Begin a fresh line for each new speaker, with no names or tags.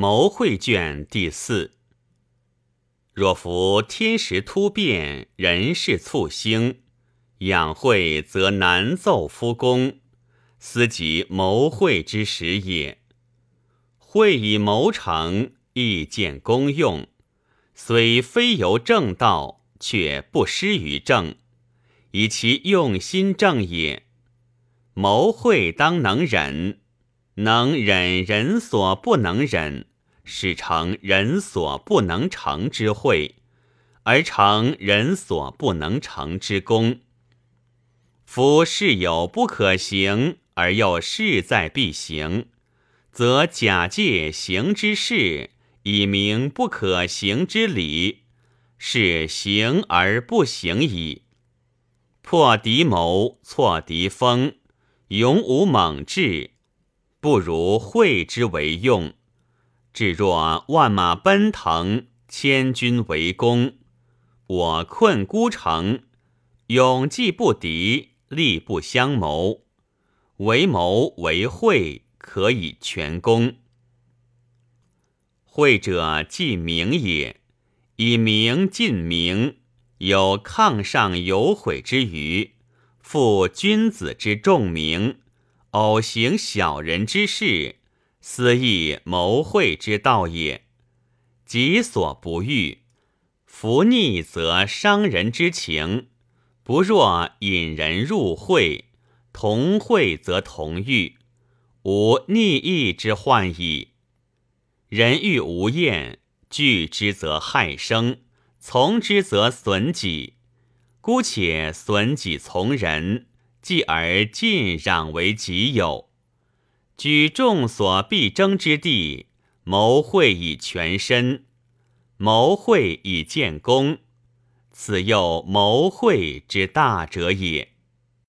谋会卷第四。若夫天时突变，人事促兴，养晦则难奏夫功，斯即谋会之时也。会以谋成，亦见功用，虽非由正道，却不失于正，以其用心正也。谋会当能忍，能忍人所不能忍，使成人所不能成之会，而成人所不能成之功。夫事有不可行，而又势在必行。则假借行之事，以明不可行之理，是行而不行矣。破敌谋，挫敌锋，勇武猛志，不如会之为用。至若万马奔腾，千军围攻，我困孤城，勇既不敌，力不相谋，为谋为会。可以全功。会者即名也，以名尽名，有抗上有悔之余，负君子之重名，偶行小人之事，私亦谋会之道也。己所不欲，弗逆则伤人之情；不若引人入会，同会则同欲。无逆意之患矣。人欲无厌，惧之则害生，从之则损己。姑且损己从人，继而尽攘为己有。举众所必争之地，谋会以全身，谋会以建功，此又谋会之大者也。